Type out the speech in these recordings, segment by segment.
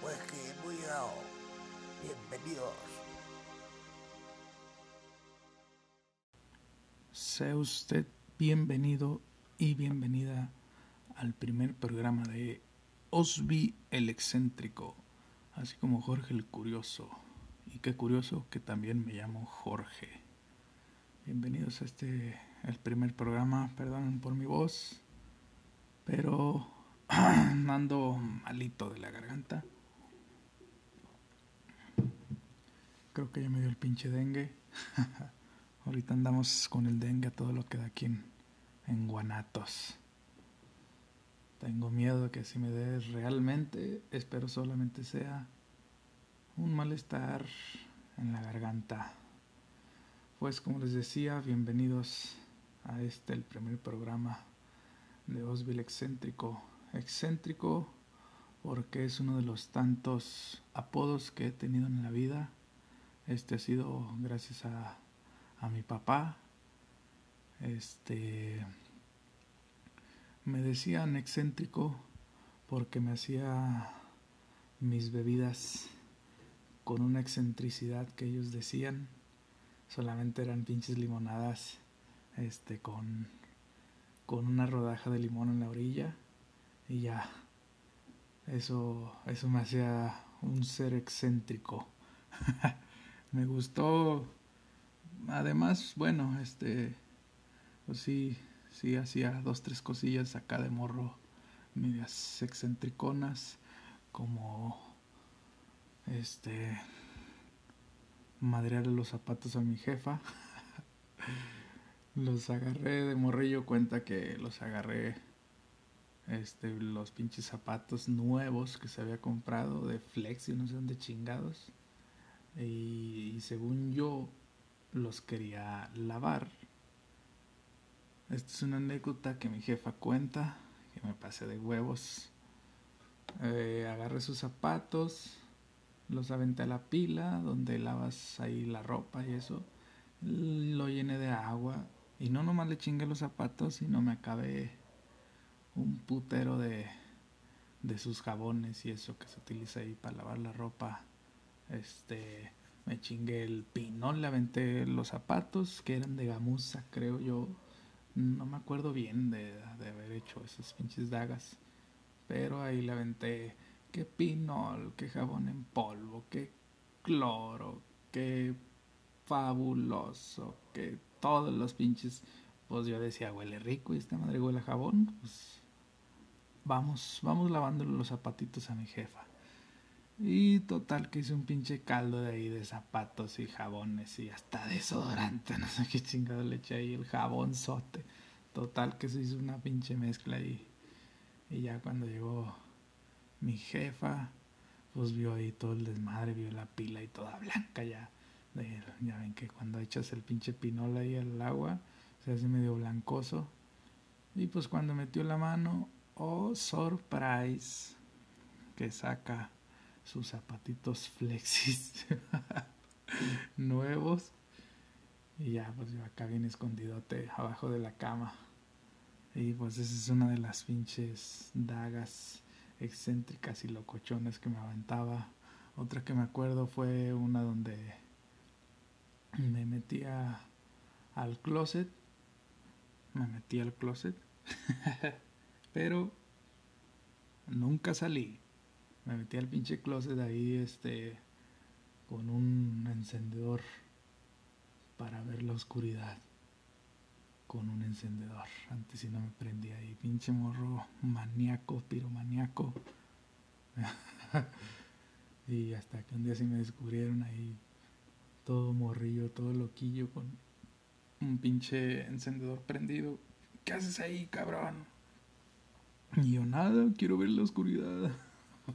pues que muy. Bienvenidos. Sea usted bienvenido y bienvenida al primer programa de Osby el excéntrico, así como Jorge el curioso. Y qué curioso que también me llamo Jorge. Bienvenidos a este, el primer programa, perdonen por mi voz, pero ando malito de la garganta. Creo que ya me dio el pinche dengue. Ahorita andamos con el dengue a todo lo que da aquí en, Guanatos. Tengo miedo que si me dé realmente, espero solamente sea un malestar en la garganta. Pues como les decía, bienvenidos a este, el primer programa de Osville Excéntrico. Excéntrico porque es uno de los tantos apodos que he tenido en la vida. Este ha sido gracias a, a mi papá. Este me decían excéntrico porque me hacía mis bebidas con una excentricidad que ellos decían. Solamente eran pinches limonadas este con con una rodaja de limón en la orilla y ya. Eso eso me hacía un ser excéntrico. me gustó. Además, bueno, este pues sí sí hacía dos tres cosillas acá de morro medias excentriconas como este madrearle los zapatos a mi jefa. Los agarré de morrillo cuenta que los agarré este los pinches zapatos nuevos que se había comprado de flex y no sé dónde chingados y, según yo los quería lavar esta es una anécdota que mi jefa cuenta, que me pasé de huevos. Eh, agarré sus zapatos, los aventé a la pila, donde lavas ahí la ropa y eso. Lo llené de agua. Y no nomás le chingué los zapatos, sino me acabé putero de, de sus jabones y eso que se utiliza ahí para lavar la ropa. Este, me chingué el pinol, le aventé los zapatos, que eran de gamuza, creo yo no me acuerdo bien de, de haber hecho esas pinches dagas. Pero ahí le aventé que pinol, que jabón en polvo, que cloro, que fabuloso, que todos los pinches. Pues yo decía, huele rico y esta madre huele a jabón. Pues vamos, vamos lavándole los zapatitos a mi jefa. Y total que hice un pinche caldo de ahí de zapatos y jabones y hasta desodorante, no sé qué chingado le eché ahí el jabonzote. Total que se hizo una pinche mezcla ahí. Y ya cuando llegó mi jefa, pues vio ahí todo el desmadre, vio la pila y toda blanca ya. ya ven que cuando echas el pinche pinol ahí al agua, se hace medio blancoso. Y pues cuando metió la mano, oh, surprise, que saca sus zapatitos flexis nuevos. Y ya, pues yo acá bien escondidote abajo de la cama. Y pues esa es una de las pinches dagas excéntricas y locochones que me aventaba. Otra que me acuerdo fue una donde me metía al closet. Me metí al closet. Pero nunca salí me metí al pinche closet ahí, este, con un encendedor para ver la oscuridad. Con un encendedor. Antes si no me prendía ahí. Pinche morro maníaco, piromaniaco. y hasta que un día sí me descubrieron ahí todo morrillo, todo loquillo con un pinche encendedor prendido. ¿Qué haces ahí, cabrón? Y yo nada, quiero ver la oscuridad.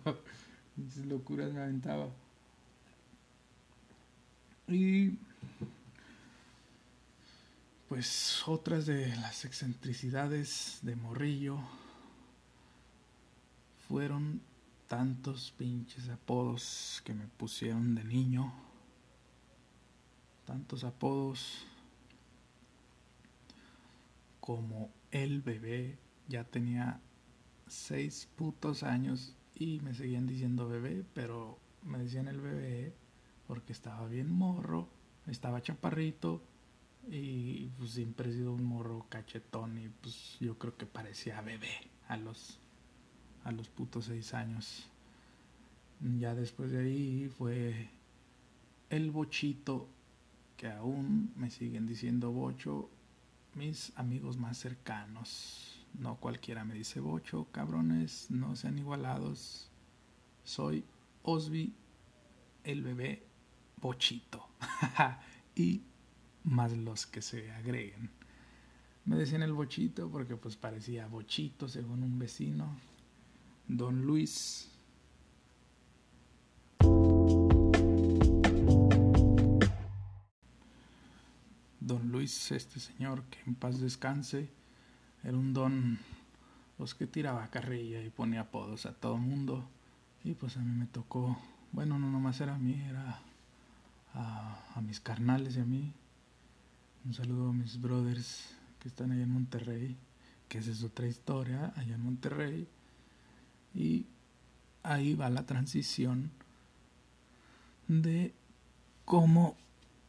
Esas locuras me aventaba. Y pues otras de las excentricidades de Morrillo fueron tantos pinches apodos que me pusieron de niño. Tantos apodos como el bebé ya tenía seis putos años y me seguían diciendo bebé, pero me decían el bebé porque estaba bien morro, estaba chaparrito y pues siempre he sido un morro cachetón y pues yo creo que parecía bebé a los a los putos seis años. Ya después de ahí fue el bochito que aún me siguen diciendo bocho mis amigos más cercanos. No cualquiera me dice bocho, cabrones, no sean igualados. Soy Osby, el bebé bochito. y más los que se agreguen. Me decían el bochito porque pues parecía bochito según un vecino. Don Luis. Don Luis, este señor que en paz descanse, era un don los que tiraba carrilla y ponía apodos a todo mundo. Y pues a mí me tocó, bueno, no nomás era a mí, era a, mis carnales y a mí. Un saludo a mis brothers que están allá en Monterrey, que esa es otra historia, allá en Monterrey. Y ahí va la transición de cómo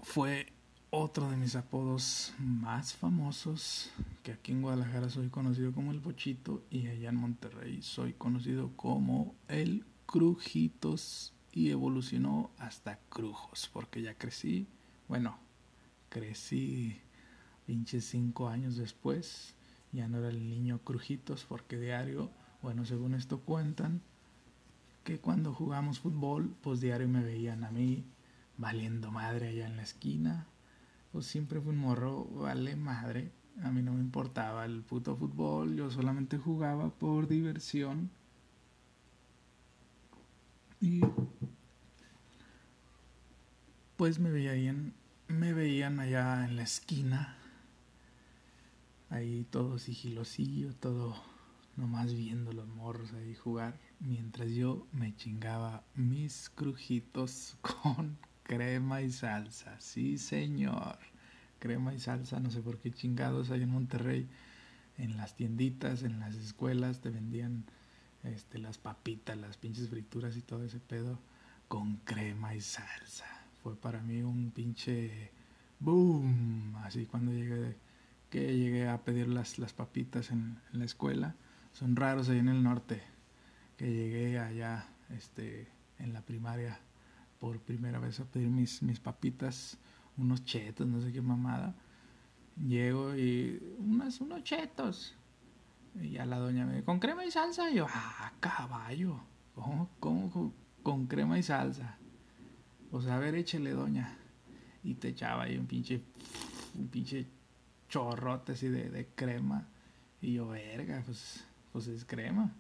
fue otro de mis apodos más famosos, que aquí en Guadalajara soy conocido como el Bochito y allá en Monterrey soy conocido como el Crujitos y evolucionó hasta Crujos, porque ya crecí, bueno, crecí pinches cinco años después, ya no era el niño Crujitos, porque diario, bueno, según esto cuentan, que cuando jugamos fútbol, pues diario me veían a mí valiendo madre allá en la esquina, siempre fui un morro, vale madre, a mí no me importaba el puto fútbol, yo solamente jugaba por diversión. Y pues me veían, me veían allá en la esquina, ahí todo sigilosillo, todo nomás viendo los morros ahí jugar, mientras yo me chingaba mis crujitos con crema y salsa, sí señor, crema y salsa, no sé por qué chingados hay en Monterrey, en las tienditas, en las escuelas te vendían este, las papitas, las pinches frituras y todo ese pedo con crema y salsa. Fue para mí un pinche boom, así cuando llegué, que llegué a pedir las, las papitas en, la escuela, son raros ahí en el norte, que llegué allá este, en la primaria por primera vez a pedir mis, mis papitas, unos chetos, no sé qué mamada. Llego y unas, unos chetos. Y ya la doña me dice, ¿con crema y salsa? Y yo, ah, caballo. ¿Cómo, con, crema y salsa? Pues a ver, échele, doña. Y te echaba ahí un pinche, un pinche chorrote así de, de crema. Y yo, verga, pues, pues es crema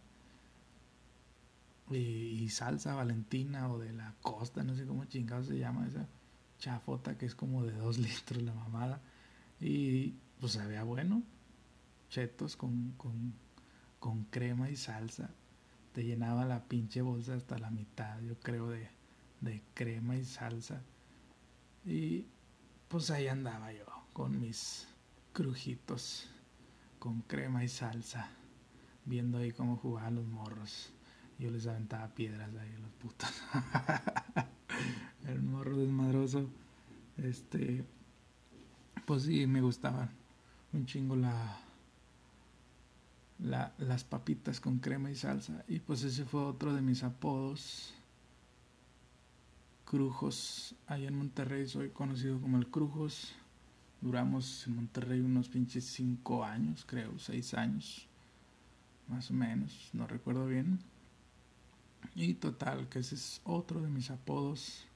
y, salsa valentina o de la costa, no sé cómo chingados se llama esa chafota que es como de dos litros la mamada. Y pues sabía bueno, chetos con, con, con crema y salsa. Te llenaba la pinche bolsa hasta la mitad, yo creo, de, de crema y salsa. Y pues ahí andaba yo con mis crujitos con crema y salsa, viendo ahí cómo jugaban los morros. Yo les aventaba piedras ahí a los putos. Era un morro desmadroso. Este. Pues sí, me gustaban. Un chingo la, la. Las papitas con crema y salsa. Y pues ese fue otro de mis apodos. Crujos. Allá en Monterrey soy conocido como el Crujos. Duramos en Monterrey unos pinches cinco años, creo, seis años. Más o menos, no recuerdo bien. Y total, que ese es otro de mis apodos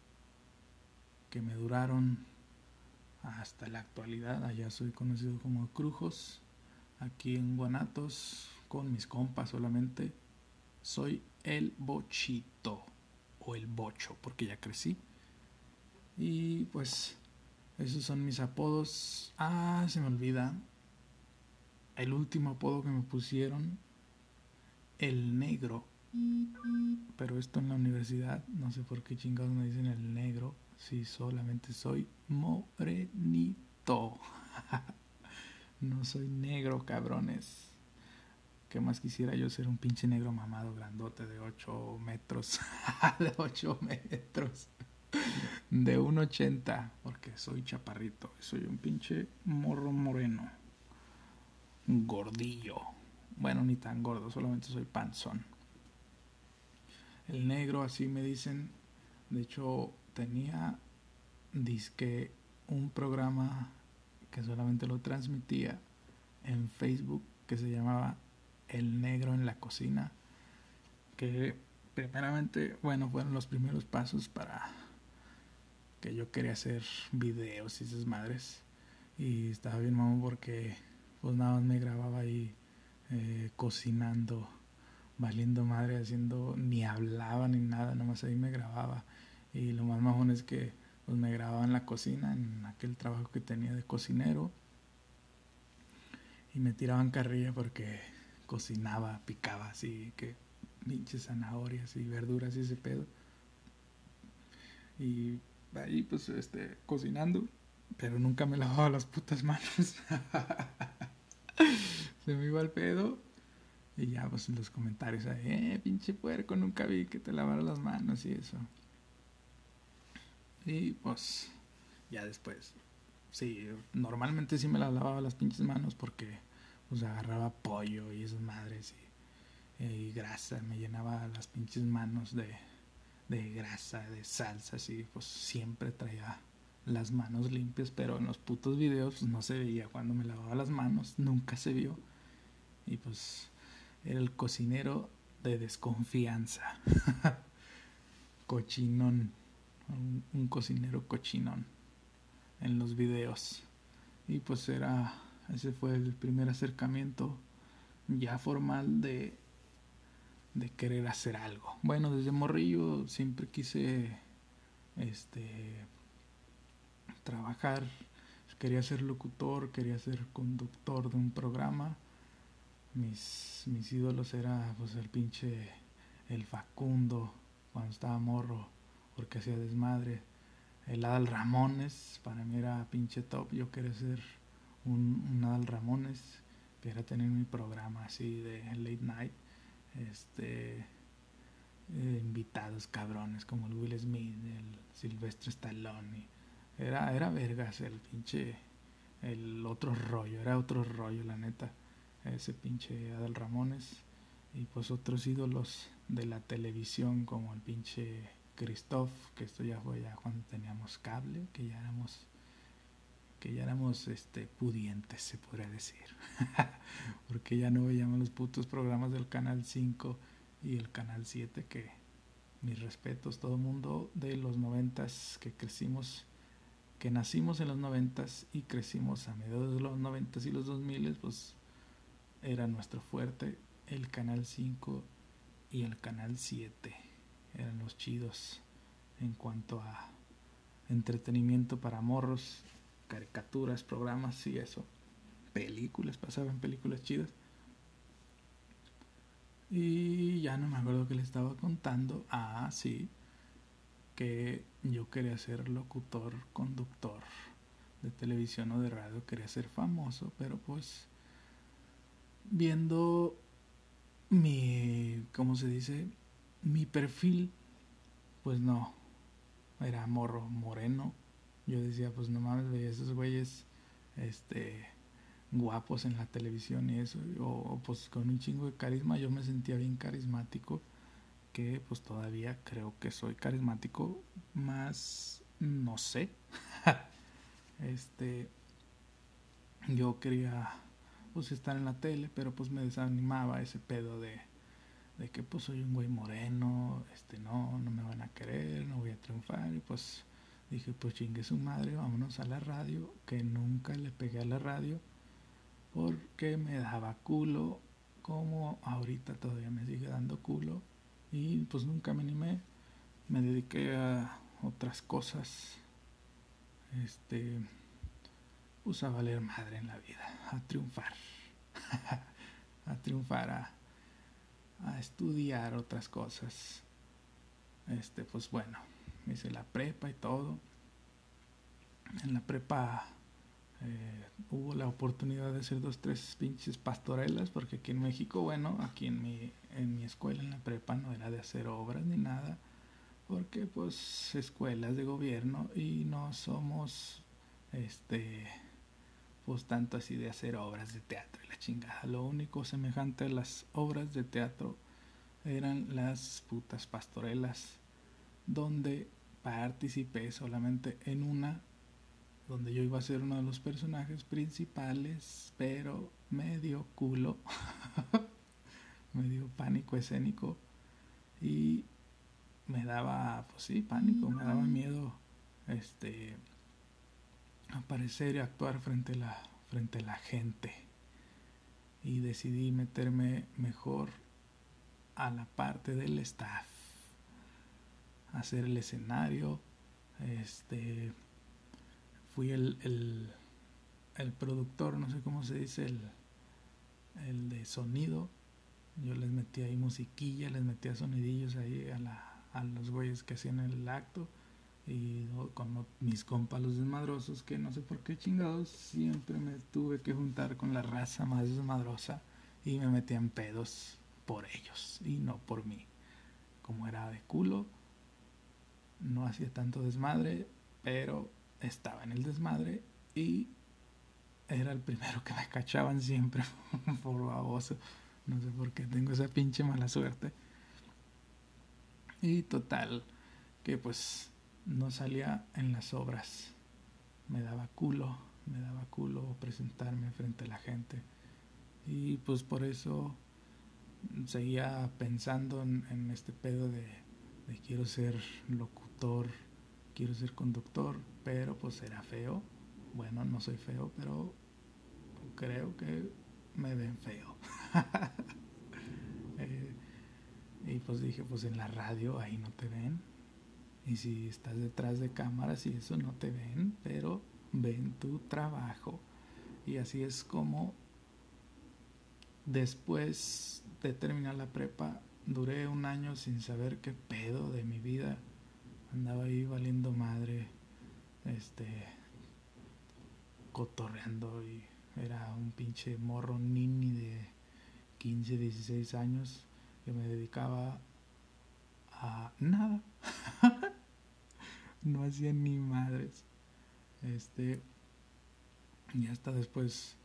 que me duraron hasta la actualidad. Allá soy conocido como Crujos. Aquí en Guanatos, con mis compas solamente, soy el Bochito o el Bocho, porque ya crecí. Y pues, esos son mis apodos. Ah, se me olvida. El último apodo que me pusieron, el negro pero esto en la universidad, no sé por qué chingados me dicen el negro, si solamente soy morenito. no soy negro, cabrones. ¿Qué más quisiera yo ser un pinche negro mamado grandote de 8 metros? de 8 metros. De 1,80. Porque soy chaparrito. Soy un pinche morro moreno. Gordillo. Bueno, ni tan gordo, solamente soy panzón. El negro, así me dicen. De hecho, tenía disque un programa que solamente lo transmitía en Facebook que se llamaba El Negro en la Cocina. Que primeramente, bueno, fueron los primeros pasos para que yo quería hacer videos y esas madres. Y estaba bien mamón porque pues nada más me grababa ahí eh, cocinando, valiendo madre, haciendo, ni hablaba ni nada, nomás ahí me grababa. Y lo más mamón es que pues me grababa en la cocina, en aquel trabajo que tenía de cocinero. Y me tiraban carrilla porque cocinaba, picaba así, que pinches zanahorias y verduras y ese pedo. Y ahí pues este, cocinando, pero nunca me lavaba las putas manos. Se me iba el pedo. Y ya pues en los comentarios, eh, pinche puerco, nunca vi que te lavara las manos y eso. Y pues ya después, sí, normalmente sí me las lavaba las pinches manos porque pues agarraba pollo y esas madres y, grasa, me llenaba las pinches manos de, de grasa, de salsas y pues siempre traía las manos limpias, pero en los putos videos pues, no se veía cuando me lavaba las manos, nunca se vio. Y pues era el cocinero de desconfianza. Cochinón. Un, cocinero cochinón en los videos. Y pues era, ese fue el primer acercamiento ya formal de, de querer hacer algo. Bueno, desde morrillo siempre quise este trabajar, quería ser locutor, quería ser conductor de un programa. Mis, mis ídolos era pues el pinche el Facundo cuando estaba morro porque hacía desmadre. El Adal Ramones, para mí era pinche top. Yo quería ser un, un Adal Ramones, quería tener mi programa así de late night. Este eh, invitados cabrones como el Will Smith, el Silvestre Stallone. Era, era vergas el pinche el otro rollo, era otro rollo la neta. Ese pinche Adal Ramones y pues otros ídolos de la televisión como el pinche Christoph, que esto ya fue ya cuando teníamos cable, que ya éramos que ya éramos este pudientes se podría decir. Porque ya no veíamos los putos programas del canal 5 y el canal 7 que mis respetos todo mundo de los noventas que crecimos que nacimos en los noventas y crecimos a mediados de los noventas y los 2000 pues era nuestro fuerte el canal 5 y el canal 7 eran los chidos en cuanto a entretenimiento para morros caricaturas programas y eso. Películas pasaban películas chidas. Y ya no me acuerdo que le estaba contando. Ah sí que yo quería ser locutor, conductor de televisión o de radio, quería ser famoso, pero pues viendo mi, ¿cómo se dice? Mi perfil, pues no, era morro, moreno. Yo decía, pues no mames, veía esos güeyes, este, guapos en la televisión y eso, o pues con un chingo de carisma, yo me sentía bien carismático que pues todavía creo que soy carismático, más no sé. este yo quería pues estar en la tele, pero pues me desanimaba ese pedo de, de que pues soy un güey moreno, este no, no me van a querer, no voy a triunfar y pues dije pues chingue su madre, vámonos a la radio, que nunca le pegué a la radio porque me daba culo como ahorita todavía me sigue dando culo y pues nunca me animé, me dediqué a otras cosas, este, pues a valer madre en la vida, a triunfar, a triunfar, a, a estudiar otras cosas. Este, pues bueno, hice la prepa y todo. En la prepa, eh, hubo la oportunidad de hacer dos, tres pinches pastorelas, porque aquí en México, bueno, aquí en mi, en mi escuela, en la prepa, no era de hacer obras ni nada, porque pues escuelas de gobierno y no somos, este, pues tanto así de hacer obras de teatro y la chingada. Lo único semejante a las obras de teatro eran las putas pastorelas, donde participé solamente en una donde yo iba a ser uno de los personajes principales, pero medio culo, medio pánico escénico y me daba, pues sí, pánico, me daba miedo este aparecer y actuar frente a la frente a la gente y decidí meterme mejor a la parte del staff hacer el escenario este fui el, el, el, productor, no sé cómo se dice, el, el de sonido. Yo les metía ahí musiquilla, les metía sonidillos ahí a, la, a los güeyes que hacían el acto. Y con mis compas los desmadrosos, que no sé por qué chingados, siempre me tuve que juntar con la raza más desmadrosa y me metían pedos por ellos y no por mí. Como era de culo, no hacía tanto desmadre, pero estaba en el desmadre y era el primero que me cachaban siempre por baboso. No sé por qué tengo esa pinche mala suerte. Y total, que pues no salía en las obras. Me daba culo, me daba culo presentarme frente a la gente. Y pues por eso seguía pensando en, este pedo de, quiero ser locutor quiero ser conductor, pero pues era feo. Bueno, no soy feo, pero creo que me ven feo. Eh, y pues dije, pues en la radio ahí no te ven. Y si estás detrás de cámaras y eso no te ven, pero ven tu trabajo. Y así es como después de terminar la prepa, duré un año sin saber qué pedo de mi vida andaba ahí valiendo madre, este, cotorreando y era un pinche morro nini de 15, 16 años que me dedicaba a nada. no hacía ni madres. Este, y hasta después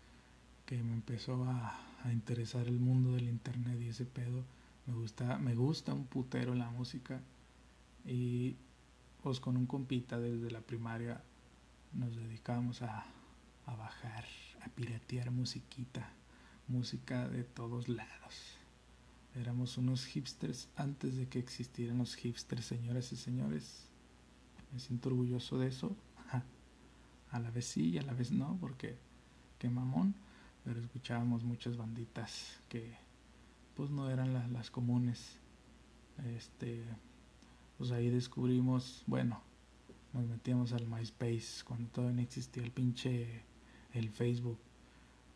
que me empezó a, a, interesar el mundo del internet y ese pedo, me gusta, me gusta un putero la música y pues con un compita desde la primaria nos dedicamos a, a bajar, a piratear musiquita, música de todos lados. Éramos unos hipsters antes de que existieran los hipsters, señoras y señores. Me siento orgulloso de eso. A la vez sí y a la vez no, porque qué mamón. Pero escuchábamos muchas banditas que pues no eran las, las comunes. Este, pues ahí descubrimos, bueno, nos metíamos al MySpace cuando todavía no existía el pinche el Facebook.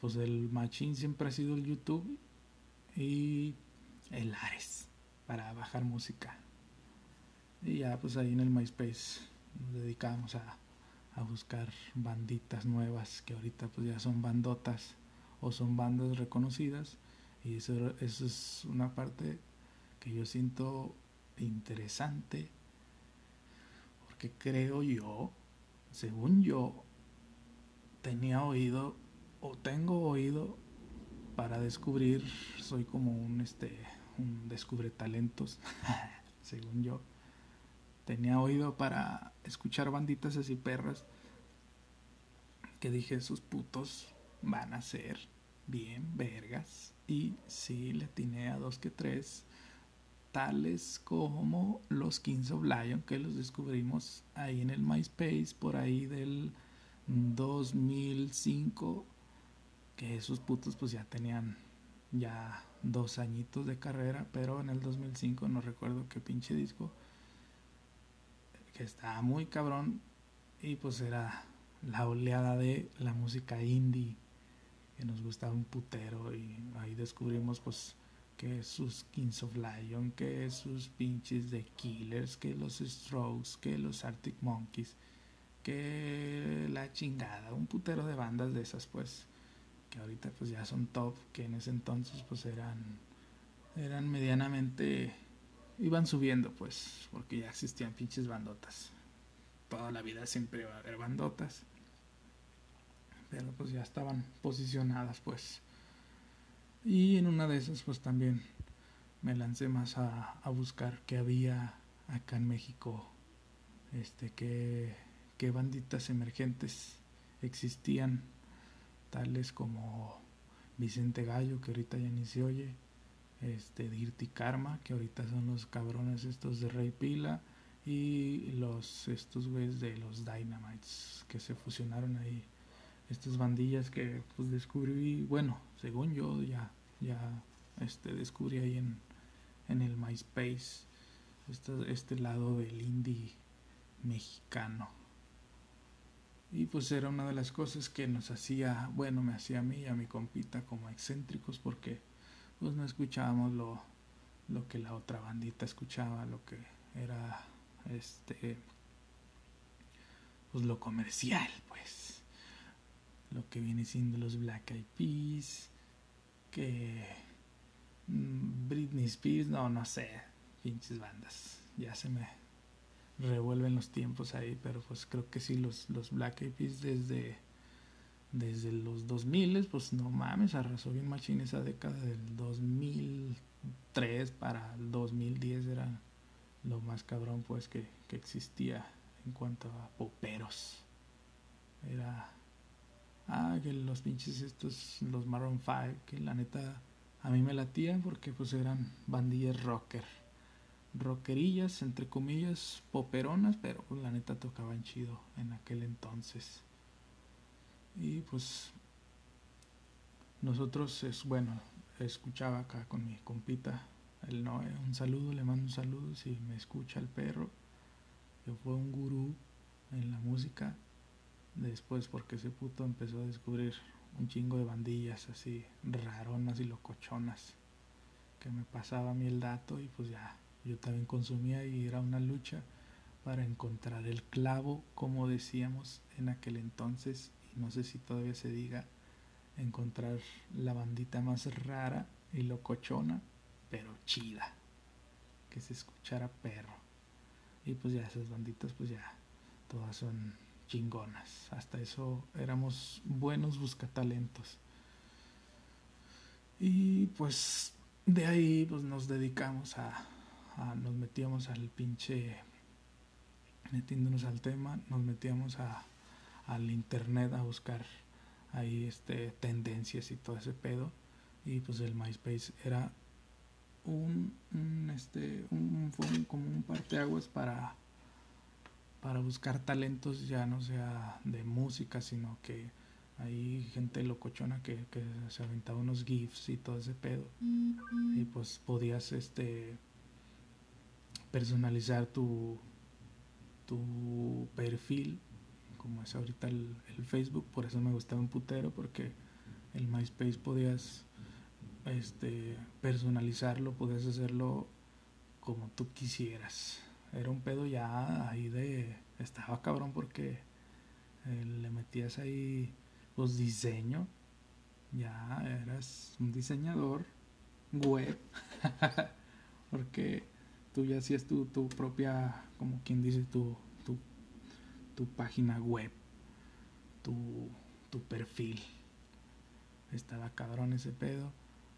Pues el machín siempre ha sido el YouTube y el Ares para bajar música. Y ya pues ahí en el MySpace nos dedicamos a, a buscar banditas nuevas que ahorita pues ya son bandotas o son bandas reconocidas y eso, eso es una parte que yo siento interesante, porque creo yo, según yo, tenía oído o tengo oído para descubrir, soy como un este un descubre talentos, según yo. Tenía oído para escuchar banditas así perras que dije, esos putos van a ser bien vergas. Y sí, le tiene a dos que tres tales como los Kings of Lion que los descubrimos ahí en el MySpace por ahí del 2005 que esos putos pues ya tenían ya dos añitos de carrera pero en el 2005 no recuerdo qué pinche disco estaba muy cabrón y pues era la oleada de la música indie que nos gustaba un putero y ahí descubrimos pues que sus Kings of Lion, que sus pinches de Killers, que los Strokes, que los Arctic Monkeys. que la chingada, un putero de bandas de esas pues que ahorita pues ya son top, que en ese entonces pues eran eran medianamente iban subiendo pues, porque ya existían pinches bandotas. Toda la vida siempre va a haber bandotas. Pero pues ya estaban posicionadas pues. Y en una de esas pues también me lancé más a, a buscar qué había acá en México, este, qué, qué banditas emergentes existían, tales como Vicente Gallo, que ahorita ya ni se oye, este, Dirty Karma, que ahorita son los cabrones estos de Rey Pila, y los, estos güeyes de los Dynamites, que se fusionaron ahí, estas bandillas que pues descubrí, bueno, según yo ya, ya, este, descubrí ahí en, en el MySpace, este, este lado del indie mexicano. Y pues era una de las cosas que nos hacía, bueno, me hacía a mí y a mi compita como excéntricos porque pues no escuchábamos lo, lo que la otra bandita escuchaba, lo que era este pues lo comercial, pues. Lo que viene siendo los Black Eyed Peas, que mm, Britney Spears, no, no sé, pinches bandas, ya se me revuelven los tiempos ahí, pero pues creo que sí, los, los Black Eyed Peas desde, desde los 2000, pues no mames, arrasó bien machín esa década del 2003 para el 2010 era lo más cabrón pues que, que existía en cuanto a poperos. Era... Ah, que los pinches estos, los Maroon 5, que la neta a mí me latían porque pues eran bandillas rocker rockerillas, entre comillas, poperonas, pero pues, la neta tocaban chido en aquel entonces. Y pues nosotros, es bueno, escuchaba acá con mi compita, el Noé, un saludo, le mando un saludo si me escucha el perro, que fue un gurú en la música, después porque ese puto empezó a descubrir un chingo de bandillas así raronas y locochonas, que me pasaba a mí el dato y pues ya yo también consumía y era una lucha para encontrar el clavo, como decíamos en aquel entonces, no sé si todavía se diga, encontrar la bandita más rara y locochona, pero chida, que se escuchara perro. Y pues ya esas banditas, pues ya, todas son chingonas. Hasta eso éramos buenos buscatalentos. Y pues de ahí pues nos dedicamos a nos metíamos al pinche, metiéndonos al tema, nos metíamos a, al internet a buscar ahí este tendencias y todo ese pedo. Y pues el MySpace era un, este un, fue como un parteaguas para para buscar talentos ya no sea de música sino que hay gente locochona que, que se aventaba unos gifs y todo ese pedo. Y pues podías este personalizar tu, tu perfil, como es ahorita el, Facebook, por eso me gustaba un putero, porque el MySpace podías este, personalizarlo, podías hacerlo como tú quisieras. Era un pedo ya ahí de... Estaba cabrón porque eh, le metías ahí los diseño. Ya eras un diseñador web. porque tú ya hacías tu, tu propia, como quien dice, tu, tu, página web, tu, tu perfil. Estaba cabrón ese pedo,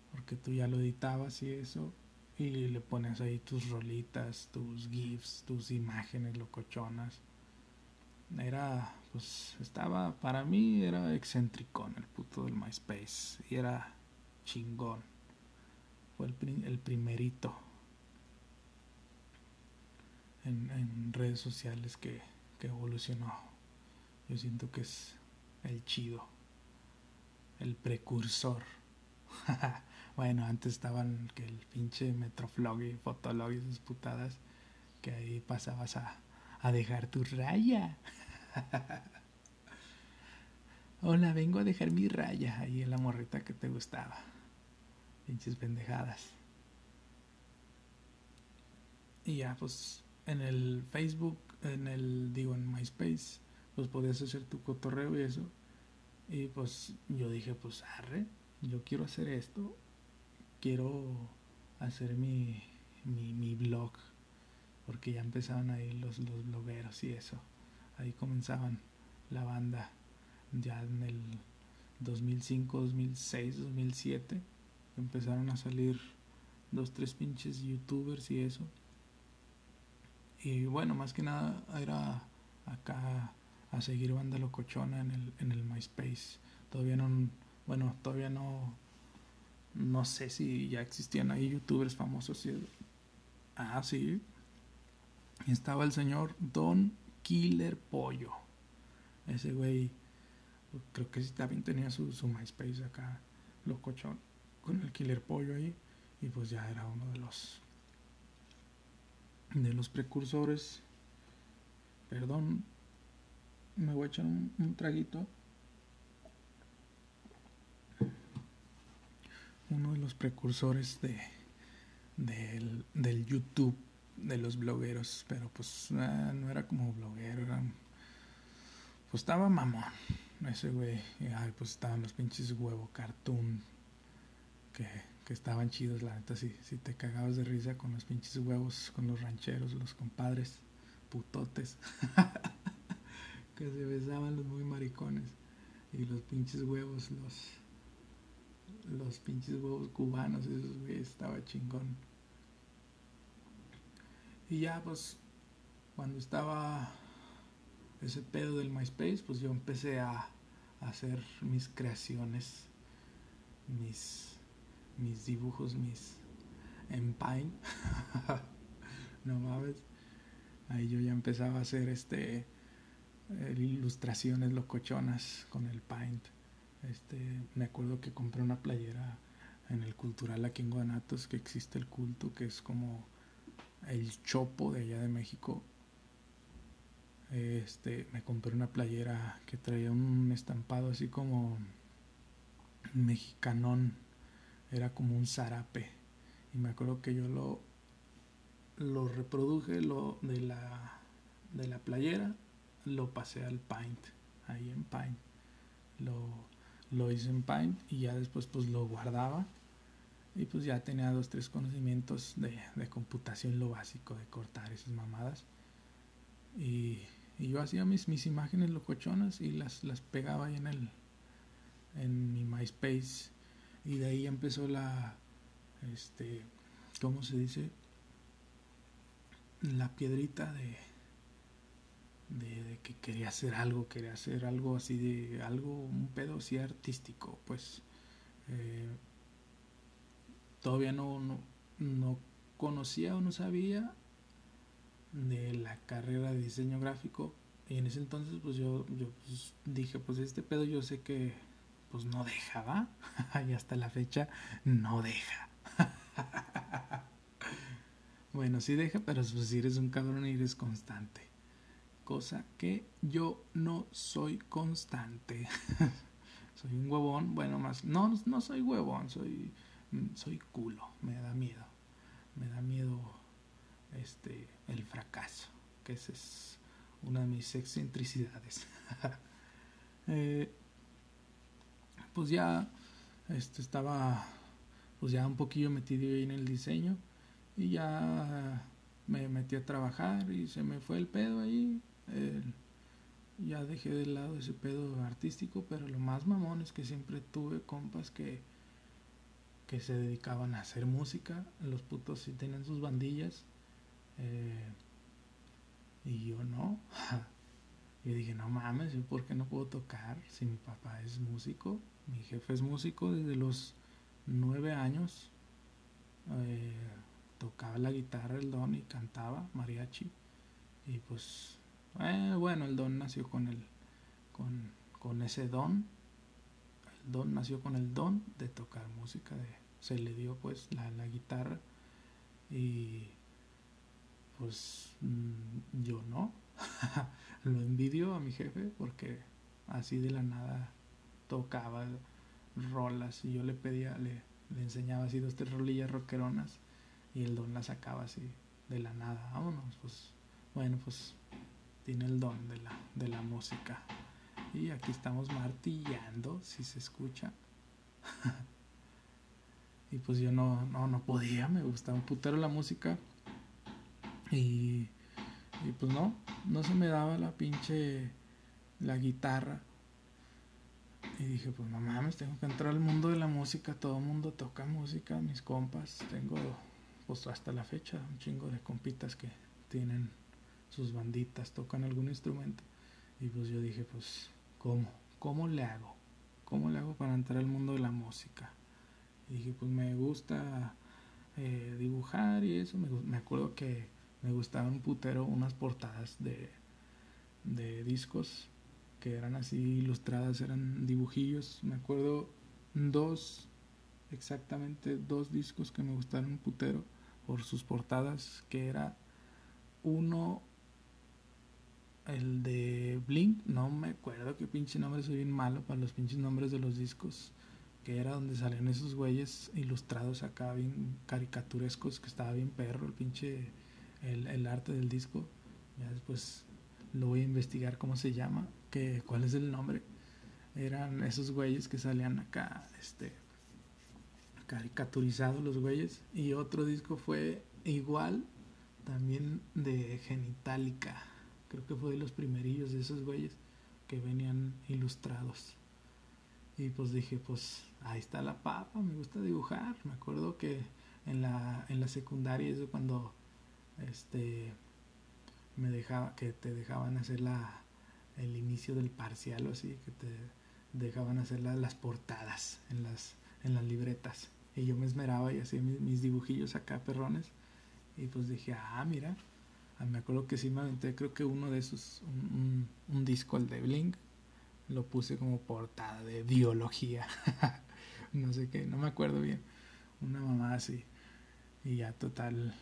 porque tú ya lo editabas y eso, y le pones ahí tus rolitas, tus GIFs, tus imágenes locochonas. Era, pues, estaba, para mí era excéntrico el puto del MySpace, y era chingón. Fue el, el primerito en, redes sociales que, que evolucionó. Yo siento que es el chido, el precursor. bueno, antes estaban que el pinche Metroflog y Fotolog y esas putadas que ahí pasabas a, a dejar tu raya. Hola, vengo a dejar mi raya ahí en la morrita que te gustaba. Pinches pendejadas. Y ya, pues en el Facebook, en el, digo, en MySpace, pues podías hacer tu cotorreo y eso. Y pues yo dije, pues arre, yo quiero hacer esto, quiero hacer mi, mi, mi blog, porque ya empezaban ahí los, los blogueros y eso. Ahí comenzaban la banda ya en el 2005, 2006, 2007. Empezaron a salir dos, tres pinches youtubers y eso. Y bueno, más que nada era acá a seguir banda locochona en el, en el MySpace. Todavía no, bueno, todavía no, no sé si ya existían ahí youtubers famosos. Ah, sí. Estaba el señor Don Killer Pollo. Ese güey, creo que sí también tenía su, su MySpace acá, locochón, con el Killer Pollo ahí. Y pues ya era uno de los de los precursores. Perdón, me voy a echar un, traguito. Uno de los precursores de del, YouTube de los blogueros, pero pues ah, no era como bloguero, era pues estaba mamón ese güey, ay, pues estaban los pinches huevo cartoon que, estaban chidos, la neta, si, si te cagabas de risa con los pinches huevos, con los rancheros, los compadres, putotes. que se besaban los muy maricones y los pinches huevos, los los pinches huevos cubanos, esos güeyes estaba chingón. Y ya pues cuando estaba ese pedo del MySpace, pues yo empecé a, a hacer mis creaciones, mis mis dibujos, mis en Paint. no mames. Ahí yo ya empezaba a hacer este ilustraciones locochonas con el paint. Este, me acuerdo que compré una playera en el cultural aquí en Guanatos que existe el culto que es como el chopo de allá de México. Este, me compré una playera que traía un estampado así como mexicanón, era como un zarape. Y me acuerdo que yo lo lo reproduje lo de la de la playera lo pasé al Paint, ahí en Paint. Lo, lo hice en Paint y ya después pues lo guardaba y pues ya tenía dos, tres conocimientos de, de computación, lo básico, de cortar esas mamadas. Y, y, yo hacía mis, mis imágenes locochonas y las, las pegaba ahí en el en mi MySpace y de ahí empezó la este ¿cómo se dice? la piedrita de de, que quería hacer algo, quería hacer algo así de algo, un pedo así artístico, pues eh, todavía no, no, conocía o no sabía de la carrera de diseño gráfico y en ese entonces pues yo, yo pues, dije pues este pedo yo sé que pues no deja, ¿va? y hasta la fecha no deja. bueno, sí deja, pero pues si eres un cabrón y eres constante cosa que yo no soy constante. soy un huevón, bueno, más, no, no soy huevón, soy, soy culo, me da miedo, me da miedo este, el fracaso, que esa es una de mis excentricidades. Eh, pues ya este, estaba pues ya un poquillo metido ahí en el diseño y ya me metí a trabajar y se me fue el pedo ahí ya dejé de lado ese pedo artístico, pero lo más mamón es que siempre tuve compas que, que se dedicaban a hacer música. Los putos sí tenían sus bandillas. Eh, y yo no. yo dije, no mames, ¿yo por qué no puedo tocar si mi papá es músico? Mi jefe es músico desde los nueve años. Eh, tocaba la guitarra, el don y cantaba mariachi. Y pues eh, bueno, el don nació con el, con, con, ese don. El don nació con el don de tocar música. De, se le dio pues la, la guitarra y pues mm, yo no. Lo envidio a mi jefe porque así de la nada tocaba rolas y yo le pedía, le, enseñaba así dos, tres rolillas rockeronas y el don las sacaba así de la nada. Vámonos, pues bueno, pues tiene el don de la, de la música. Y aquí estamos martillando, si se escucha. y pues yo no, no, no podía, me gustaba un putero la música. Y, y pues no, no se me daba la pinche, la guitarra. Y dije, pues no mames, tengo que entrar al mundo de la música, todo el mundo toca música, mis compas, tengo pues hasta la fecha un chingo de compitas que tienen sus banditas, tocan algún instrumento. Y pues yo dije, pues, ¿cómo? ¿Cómo le hago? ¿Cómo le hago para entrar al mundo de la música? Y dije, pues me gusta eh, dibujar y eso. Me, me, acuerdo que me gustaban un putero unas portadas de, de discos que eran así ilustradas, eran dibujillos. Me acuerdo dos, exactamente dos discos que me gustaron putero por sus portadas, que era uno, el de Blink, no me acuerdo qué pinche nombre, soy bien malo para los pinches nombres de los discos, que era donde salían esos güeyes ilustrados acá, bien caricaturescos, que estaba bien perro el pinche, el, el arte del disco. Ya después lo voy a investigar cómo se llama, que, cuál es el nombre. Eran esos güeyes que salían acá, este, caricaturizados los güeyes. Y otro disco fue igual, también de Genitalica. Creo que fue de los primerillos de esos güeyes que venían ilustrados. Y pues dije, pues ahí está la papa, me gusta dibujar. Me acuerdo que en la, en la secundaria es cuando este me dejaba, que te dejaban hacer la, el inicio del parcial o así, que te dejaban hacer las portadas en las, en las libretas. Y yo me esmeraba y hacía mis, dibujillos acá, perrones. Y pues dije, ah, mira, ah, me acuerdo que sí me aventé, creo que uno de esos, un, un, un disco, el de Blink, lo puse como portada de biología. no sé qué, no me acuerdo bien. Una mamá así. Y ya total,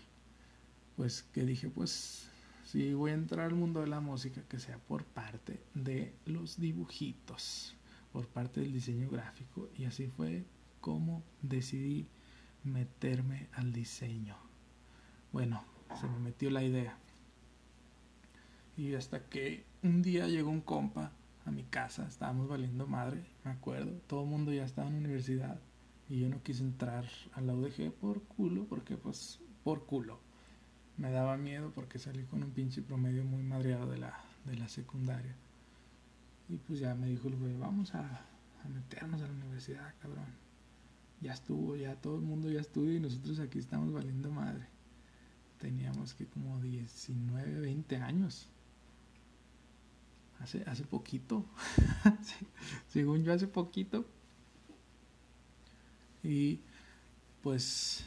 pues que dije, pues si voy a entrar al mundo de la música, que sea por parte de los dibujitos, por parte del diseño gráfico. Y así fue como decidí meterme al diseño. Bueno, se me metió la idea. Y hasta que un día llegó un compa a mi casa, estábamos valiendo madre, me acuerdo, todo el mundo ya estaba en la universidad y yo no quise entrar a la UDG por culo, porque pues por culo. Me daba miedo porque salí con un pinche promedio muy madreado de la, de la secundaria. Y pues ya me dijo el güey, vamos a, meternos a la universidad, cabrón. Ya estuvo, ya todo el mundo ya estuvo y nosotros aquí estamos valiendo madre teníamos que como 19, 20 años. Hace, hace poquito. Según yo, hace poquito. Y pues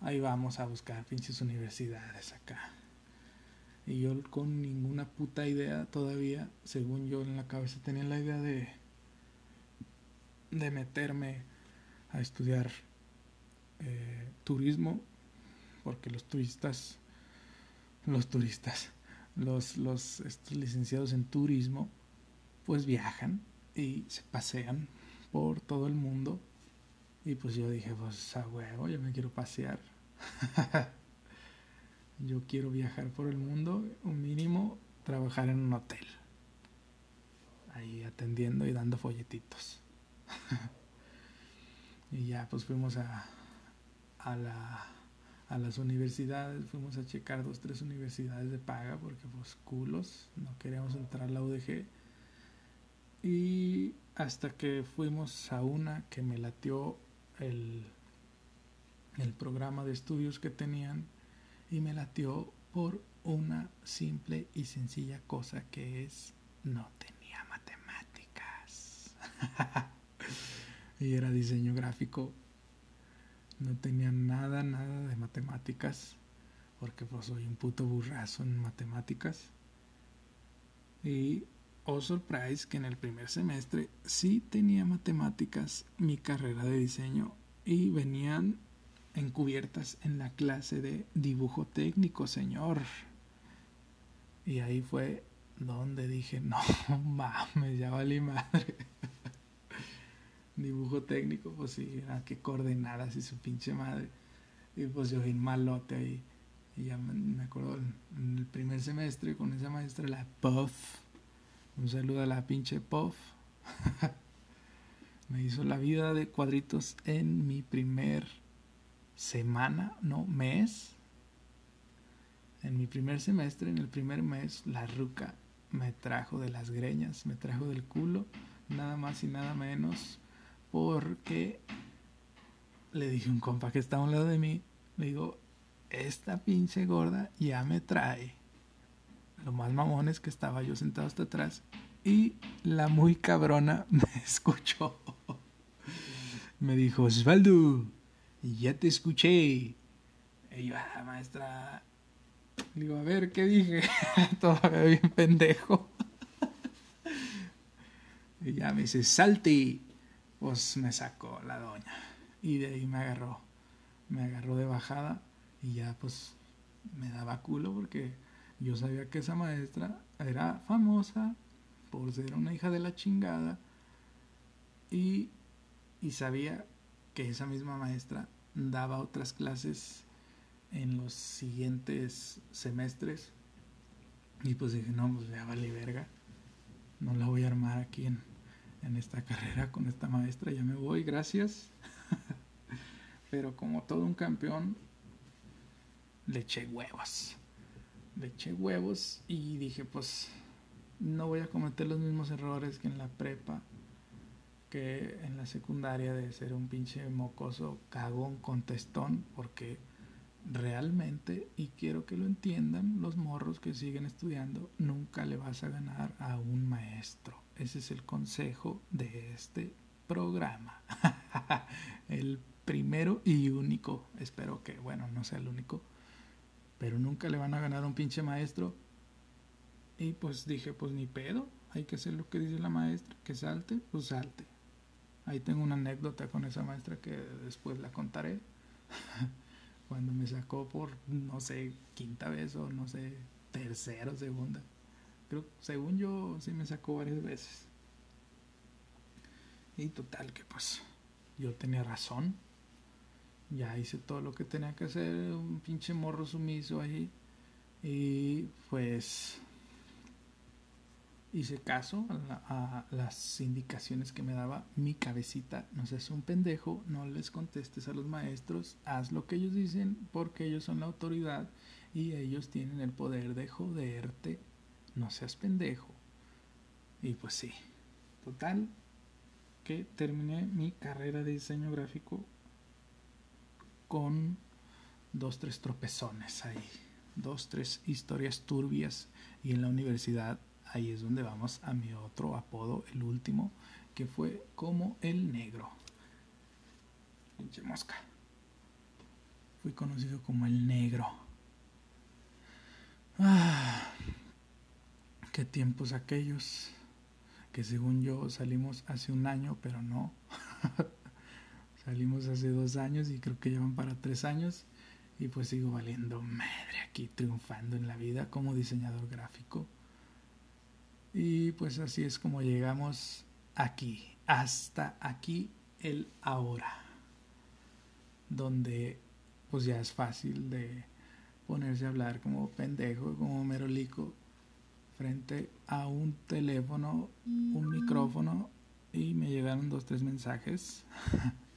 ahí vamos a buscar pinches universidades acá. Y yo con ninguna puta idea todavía, según yo en la cabeza tenía la idea de, de meterme a estudiar eh, turismo porque los turistas, los turistas, los, los estos licenciados en turismo, pues viajan y se pasean por todo el mundo. Y pues yo dije, pues a huevo, yo me quiero pasear. yo quiero viajar por el mundo, un mínimo trabajar en un hotel. Ahí atendiendo y dando folletitos. y ya pues fuimos a, a la a las universidades, fuimos a checar dos, tres universidades de paga porque pues culos, no queríamos entrar a la UDG. Y hasta que fuimos a una que me latió el, el programa de estudios que tenían y me latió por una simple y sencilla cosa que es no tenía matemáticas. y era diseño gráfico no tenía nada, nada de matemáticas, porque pues soy un puto burrazo en matemáticas. Y, oh surprise, que en el primer semestre sí tenía matemáticas mi carrera de diseño y venían encubiertas en la clase de dibujo técnico, señor. Y ahí fue donde dije, no mames, ya valí madre dibujo técnico, pues sí, era que coordenadas y su pinche madre. Y pues yo vi malote ahí. Y ya me, acuerdo en, el primer semestre con esa maestra, la Puff. Un saludo a la pinche Puff. me hizo la vida de cuadritos en mi primer semana, no, mes. En mi primer semestre, en el primer mes, la ruca me trajo de las greñas, me trajo del culo, nada más y nada menos, porque le dije a un compa que estaba a un lado de mí, le digo, esta pinche gorda ya me trae. Lo más mamón es que estaba yo sentado hasta atrás y la muy cabrona me escuchó. Me dijo, Osvaldo, ya te escuché. Y yo, ah, maestra. Digo, a ver, ¿qué dije? Todavía bien pendejo. y ya me dice, salte. Pues me sacó la doña. Y de ahí me agarró. Me agarró de bajada. Y ya pues me daba culo porque yo sabía que esa maestra era famosa por ser una hija de la chingada. Y, y sabía que esa misma maestra daba otras clases en los siguientes semestres. Y pues dije, no, pues ya vale verga. No la voy a armar aquí en, en esta carrera con esta maestra. Ya me voy, gracias. Pero como todo un campeón, le eché huevos. Le eché huevos y dije, pues no voy a cometer los mismos errores que en la prepa, que en la secundaria de ser un pinche mocoso cagón contestón, porque realmente, y quiero que lo entiendan los morros que siguen estudiando, nunca le vas a ganar a un maestro. Ese es el consejo de este programa. el primero y único, espero que, bueno, no sea el único, pero nunca le van a ganar a un pinche maestro. Y pues dije, pues ni pedo, hay que hacer lo que dice la maestra, que salte, pues salte. Ahí tengo una anécdota con esa maestra que después la contaré. Cuando me sacó por, no sé, quinta vez o no sé, tercera o segunda. Creo, según yo, sí me sacó varias veces. Y total, que pues yo tenía razón ya hice todo lo que tenía que hacer, un pinche morro sumiso ahí. Y pues hice caso a, las indicaciones que me daba mi cabecita. No seas un pendejo, no les contestes a los maestros, haz lo que ellos dicen porque ellos son la autoridad y ellos tienen el poder de joderte. No seas pendejo. Y pues sí, total, que terminé mi carrera de diseño gráfico con dos, tres tropezones ahí, dos, tres historias turbias y en la universidad ahí es donde vamos a mi otro apodo, el último, que fue como el negro. Pinche mosca. Fui conocido como el negro. Ah, qué tiempos aquellos que según yo salimos hace un año, pero no. Salimos hace dos años y creo que llevan para tres años y pues sigo valiendo madre aquí, triunfando en la vida como diseñador gráfico. Y pues así es como llegamos aquí, hasta aquí el ahora, donde pues ya es fácil de ponerse a hablar como pendejo, como merolico, frente a un teléfono, un micrófono y me llegaron dos, tres mensajes.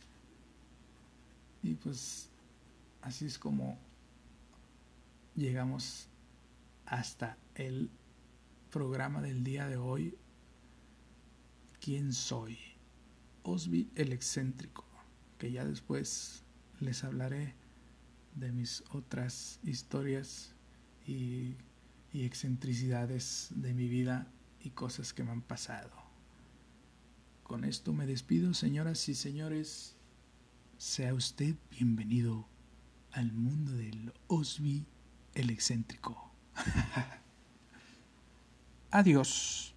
Y pues así es como llegamos hasta el programa del día de hoy. ¿Quién soy? Osby el excéntrico, que ya después les hablaré de mis otras historias y, y excentricidades de mi vida y cosas que me han pasado. Con esto me despido, señoras y señores. Sea usted bienvenido al mundo del Osby el excéntrico. Adiós.